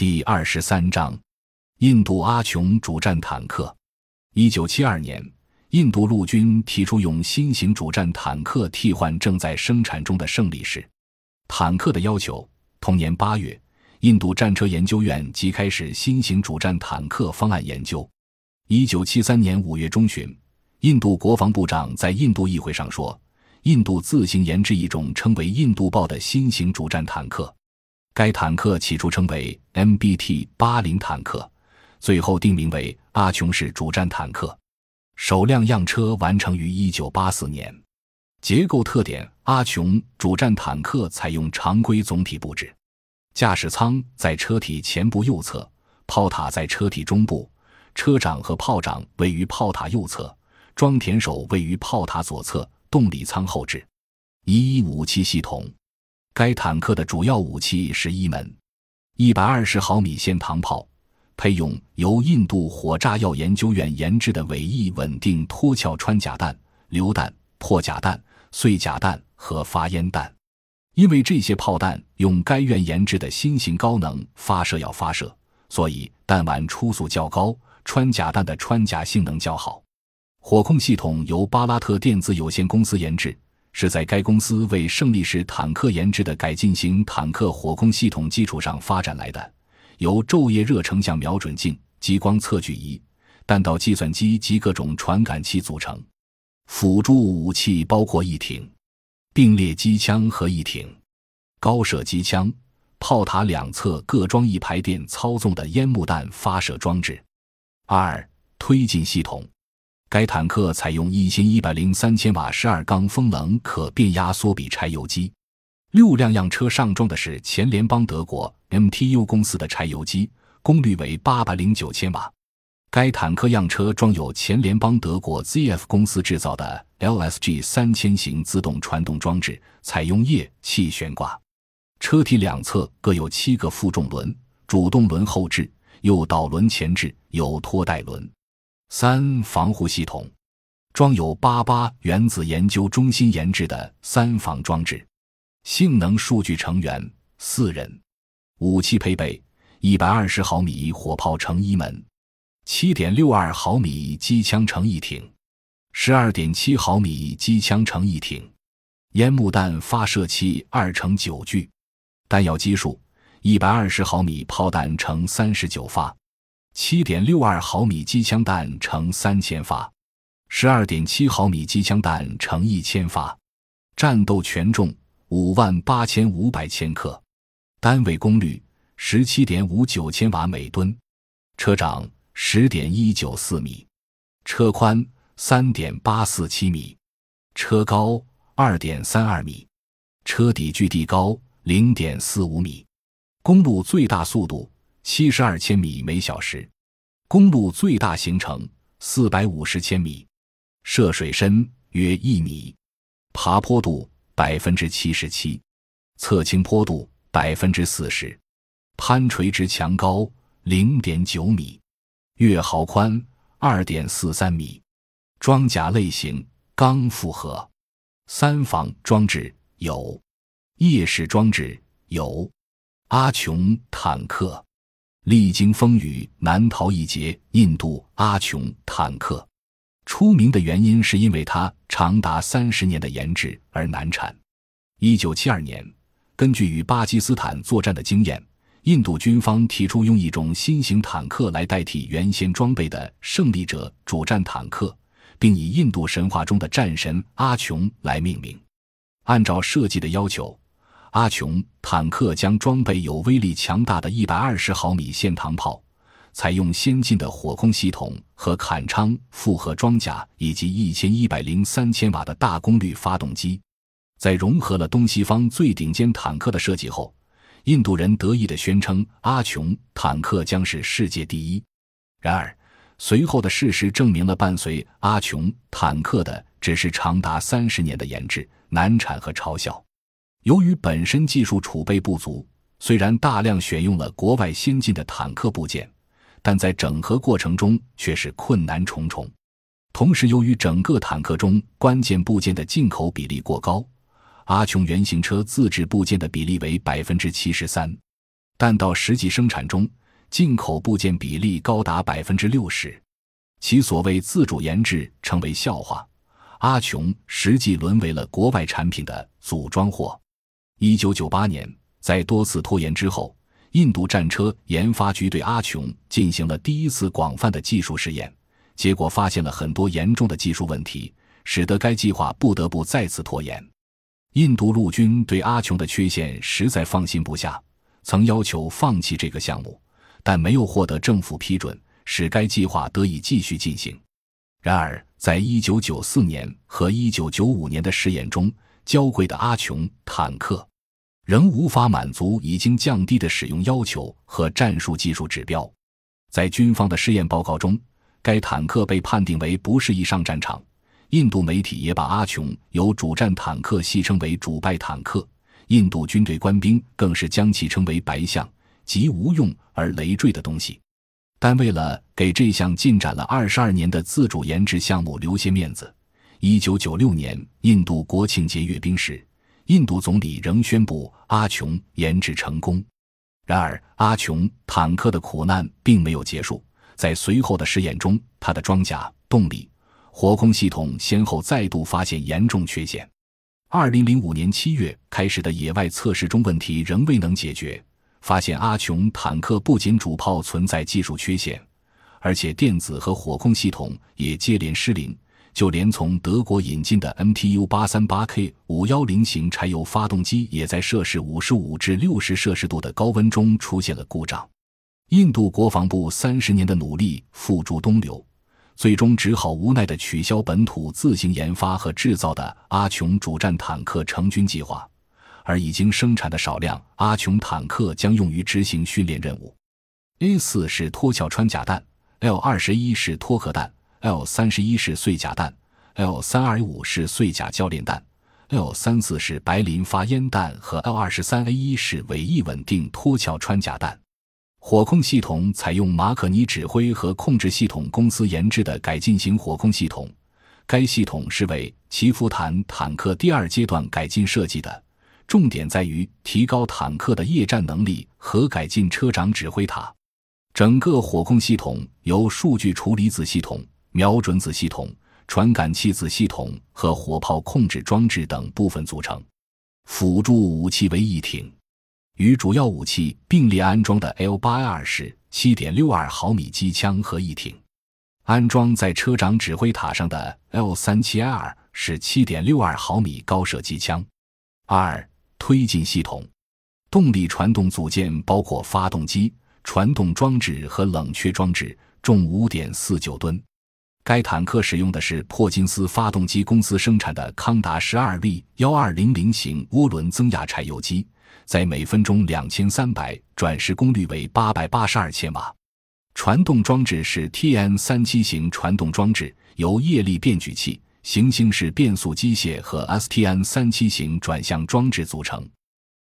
第二十三章，印度阿琼主战坦克。一九七二年，印度陆军提出用新型主战坦克替换正在生产中的胜利式坦克的要求。同年八月，印度战车研究院即开始新型主战坦克方案研究。一九七三年五月中旬，印度国防部长在印度议会上说：“印度自行研制一种称为‘印度豹’的新型主战坦克。”该坦克起初称为 MBT 八零坦克，最后定名为阿琼式主战坦克。首辆样车完成于一九八四年。结构特点：阿琼主战坦克采用常规总体布置，驾驶舱在车体前部右侧，炮塔在车体中部，车长和炮长位于炮塔右侧，装填手位于炮塔左侧，动力舱后置。一武器系统。该坦克的主要武器是一门一百二十毫米线膛炮，配用由印度火炸药研究院研制的尾翼稳定脱壳穿甲弹、榴弹、破甲弹、碎甲弹和发烟弹。因为这些炮弹用该院研制的新型高能发射药发射，所以弹丸初速较高，穿甲弹的穿甲性能较好。火控系统由巴拉特电子有限公司研制。是在该公司为胜利式坦克研制的改进型坦克火控系统基础上发展来的，由昼夜热成像瞄准镜、激光测距仪、弹道计算机及各种传感器组成。辅助武器包括一挺并列机枪和一挺高射机枪，炮塔两侧各装一排电操纵的烟幕弹发射装置。二推进系统。该坦克采用一千一百零三千瓦十二缸风冷可变压缩比柴油机，六辆样车上装的是前联邦德国 MTU 公司的柴油机，功率为八百零九千瓦。该坦克样车装有前联邦德国 ZF 公司制造的 LSG 三千型自动传动装置，采用液气悬挂。车体两侧各有七个负重轮，主动轮后置，右导轮前置，有拖带轮。三防护系统装有八八原子研究中心研制的三防装置，性能数据成员四人，武器配备一百二十毫米火炮乘一门，七点六二毫米机枪乘一挺，十二点七毫米机枪乘一挺，烟幕弹发射器二乘九具，弹药基数一百二十毫米炮弹乘三十九发。七点六二毫米机枪弹乘三千发，十二点七毫米机枪弹乘一千发，战斗权重五万八千五百千克，单位功率十七点五九千瓦每吨，车长十点一九四米，车宽三点八四七米，车高二点三二米，车底距地高零点四五米，公路最大速度。七十二千米每小时，公路最大行程四百五十千米，涉水深约一米，爬坡度百分之七十七，侧倾坡度百分之四十，攀垂直墙高零点九米，月壕宽二点四三米，装甲类型钢复合，三防装置有，夜视装置有，阿琼坦克。历经风雨难逃一劫。印度阿琼坦克出名的原因是因为它长达三十年的研制而难产。一九七二年，根据与巴基斯坦作战的经验，印度军方提出用一种新型坦克来代替原先装备的胜利者主战坦克，并以印度神话中的战神阿琼来命名。按照设计的要求。阿琼坦克将装备有威力强大的一百二十毫米线膛炮，采用先进的火控系统和坎昌复合装甲，以及一千一百零三千瓦的大功率发动机。在融合了东西方最顶尖坦克的设计后，印度人得意地宣称阿琼坦克将是世界第一。然而，随后的事实证明了，伴随阿琼坦克的只是长达三十年的研制、难产和嘲笑。由于本身技术储备不足，虽然大量选用了国外先进的坦克部件，但在整合过程中却是困难重重。同时，由于整个坦克中关键部件的进口比例过高，阿琼原型车自制部件的比例为百分之七十三。但到实际生产中，进口部件比例高达百分之六十，其所谓自主研制成为笑话。阿琼实际沦为了国外产品的组装货。一九九八年，在多次拖延之后，印度战车研发局对阿琼进行了第一次广泛的技术试验，结果发现了很多严重的技术问题，使得该计划不得不再次拖延。印度陆军对阿琼的缺陷实在放心不下。曾要求放弃这个项目，但没有获得政府批准，使该计划得以继续进行。然而，在一九九四年和一九九五年的试验中，交贵的阿琼坦克仍无法满足已经降低的使用要求和战术技术指标。在军方的试验报告中，该坦克被判定为不适宜上战场。印度媒体也把阿琼由主战坦克戏称为“主败坦克”。印度军队官兵更是将其称为“白象”，极无用而累赘的东西。但为了给这项进展了二十二年的自主研制项目留些面子，一九九六年印度国庆节阅兵时，印度总理仍宣布阿琼研制成功。然而，阿琼坦克的苦难并没有结束，在随后的试验中，它的装甲、动力、火控系统先后再度发现严重缺陷。二零零五年七月开始的野外测试中，问题仍未能解决。发现阿琼坦克不仅主炮存在技术缺陷，而且电子和火控系统也接连失灵。就连从德国引进的 MTU 八三八 K 五幺零型柴油发动机，也在摄氏五十五至六十摄氏度的高温中出现了故障。印度国防部三十年的努力付诸东流。最终只好无奈地取消本土自行研发和制造的阿琼主战坦克成军计划，而已经生产的少量阿琼坦克将用于执行训练任务。A 四是脱壳穿甲弹，L 二十一是脱壳弹，L 三十一是碎甲弹，L 三二五是碎甲教练弹，L 三四是白磷发烟弹和 L 二十三 A 一是尾翼稳定脱壳穿甲弹。火控系统采用马可尼指挥和控制系统公司研制的改进型火控系统，该系统是为祈福坦坦克第二阶段改进设计的，重点在于提高坦克的夜战能力和改进车长指挥塔。整个火控系统由数据处理子系统、瞄准子系统、传感器子系统和火炮控制装置等部分组成，辅助武器为一挺。与主要武器并列安装的 L 八 R 是七点六二毫米机枪和一挺，安装在车长指挥塔上的 L 三七 R 是七点六二毫米高射机枪。二推进系统，动力传动组件包括发动机、传动装置和冷却装置，重五点四九吨。该坦克使用的是珀金斯发动机公司生产的康达十二 V 幺二零零型涡轮增压柴油机。在每分钟两千三百转时功率为八百八十二千瓦，传动装置是 TN 三七型传动装置，由液力变矩器、行星式变速机械和 STN 三七型转向装置组成。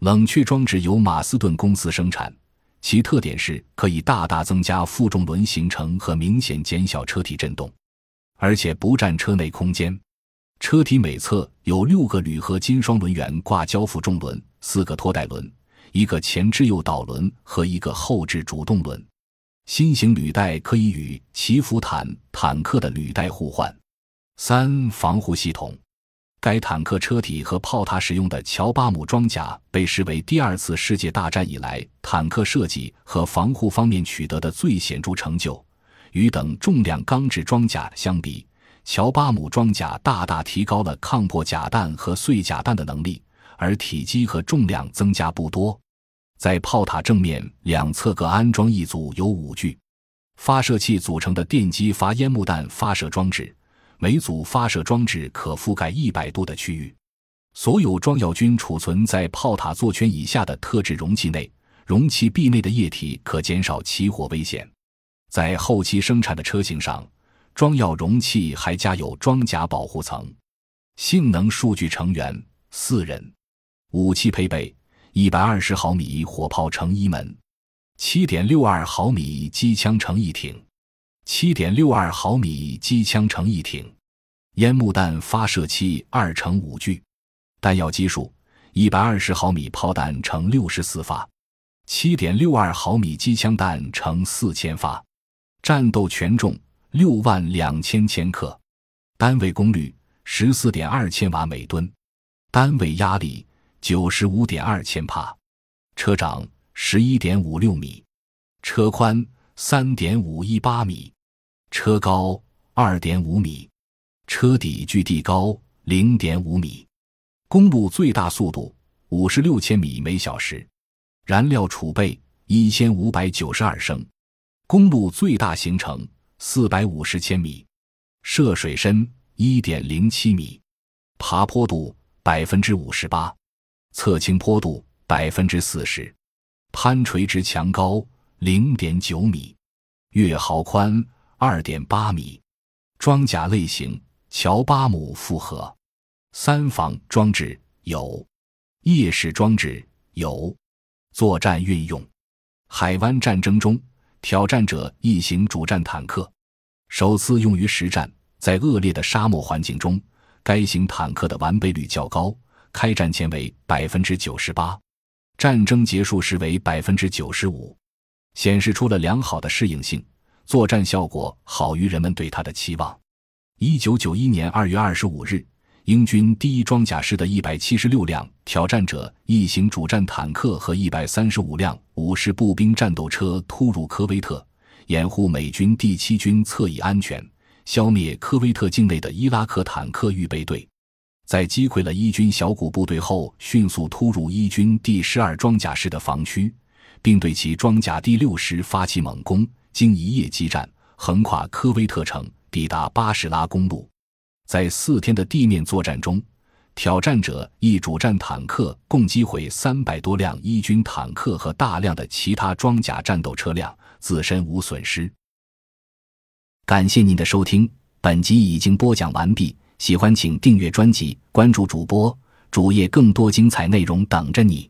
冷却装置由马斯顿公司生产，其特点是可以大大增加负重轮行程和明显减小车体震动，而且不占车内空间。车体每侧有六个铝合金双轮圆挂交负重轮。四个拖带轮，一个前置诱导轮和一个后置主动轮。新型履带可以与祈福坦坦克的履带互换。三防护系统，该坦克车体和炮塔使用的乔巴姆装甲被视为第二次世界大战以来坦克设计和防护方面取得的最显著成就。与等重量钢制装甲相比，乔巴姆装甲大大提高了抗破甲弹和碎甲弹的能力。而体积和重量增加不多，在炮塔正面两侧各安装一组由五具发射器组成的电机发烟幕弹发射装置，每组发射装置可覆盖一百度的区域。所有装药均储存在炮塔座圈以下的特制容器内，容器壁内的液体可减少起火危险。在后期生产的车型上，装药容器还加有装甲保护层。性能数据成员四人。武器配备：一百二十毫米火炮乘一门，七点六二毫米机枪乘一挺，七点六二毫米机枪乘一挺，烟幕弹发射器二乘五具，弹药基数：一百二十毫米炮弹乘六十四发，七点六二毫米机枪弹乘四千发，战斗权重六万两千千克，单位功率十四点二千瓦每吨，单位压力九十五点二千帕，车长十一点五六米，车宽三点五一八米，车高二点五米，车底距地高零点五米，公路最大速度五十六千米每小时。燃料储备一千五百九十二升，公路最大行程四百五十千米，涉水深一点零七米，爬坡度百分之五十八，侧倾坡度百分之四十，攀垂直墙高零点九米，月壕宽二点八米，装甲类型乔巴姆复合，三防装置有，夜视装置有。作战运用：海湾战争中，挑战者一型主战坦克首次用于实战。在恶劣的沙漠环境中，该型坦克的完备率较高，开战前为百分之九十八，战争结束时为百分之九十五，显示出了良好的适应性，作战效果好于人们对它的期望。一九九一年二月二十五日。英军第一装甲师的一百七十六辆挑战者一型主战坦克和一百三十五辆五式步兵战斗车突入科威特，掩护美军第七军侧翼安全，消灭科威特境内的伊拉克坦克预备队。在击溃了伊军小股部队后，迅速突入伊军第十二装甲师的防区，并对其装甲第六师发起猛攻。经一夜激战，横跨科威特城，抵达巴士拉公路。在四天的地面作战中，挑战者一主战坦克共击毁三百多辆伊军坦克和大量的其他装甲战斗车辆，自身无损失。感谢您的收听，本集已经播讲完毕。喜欢请订阅专辑，关注主播主页，更多精彩内容等着你。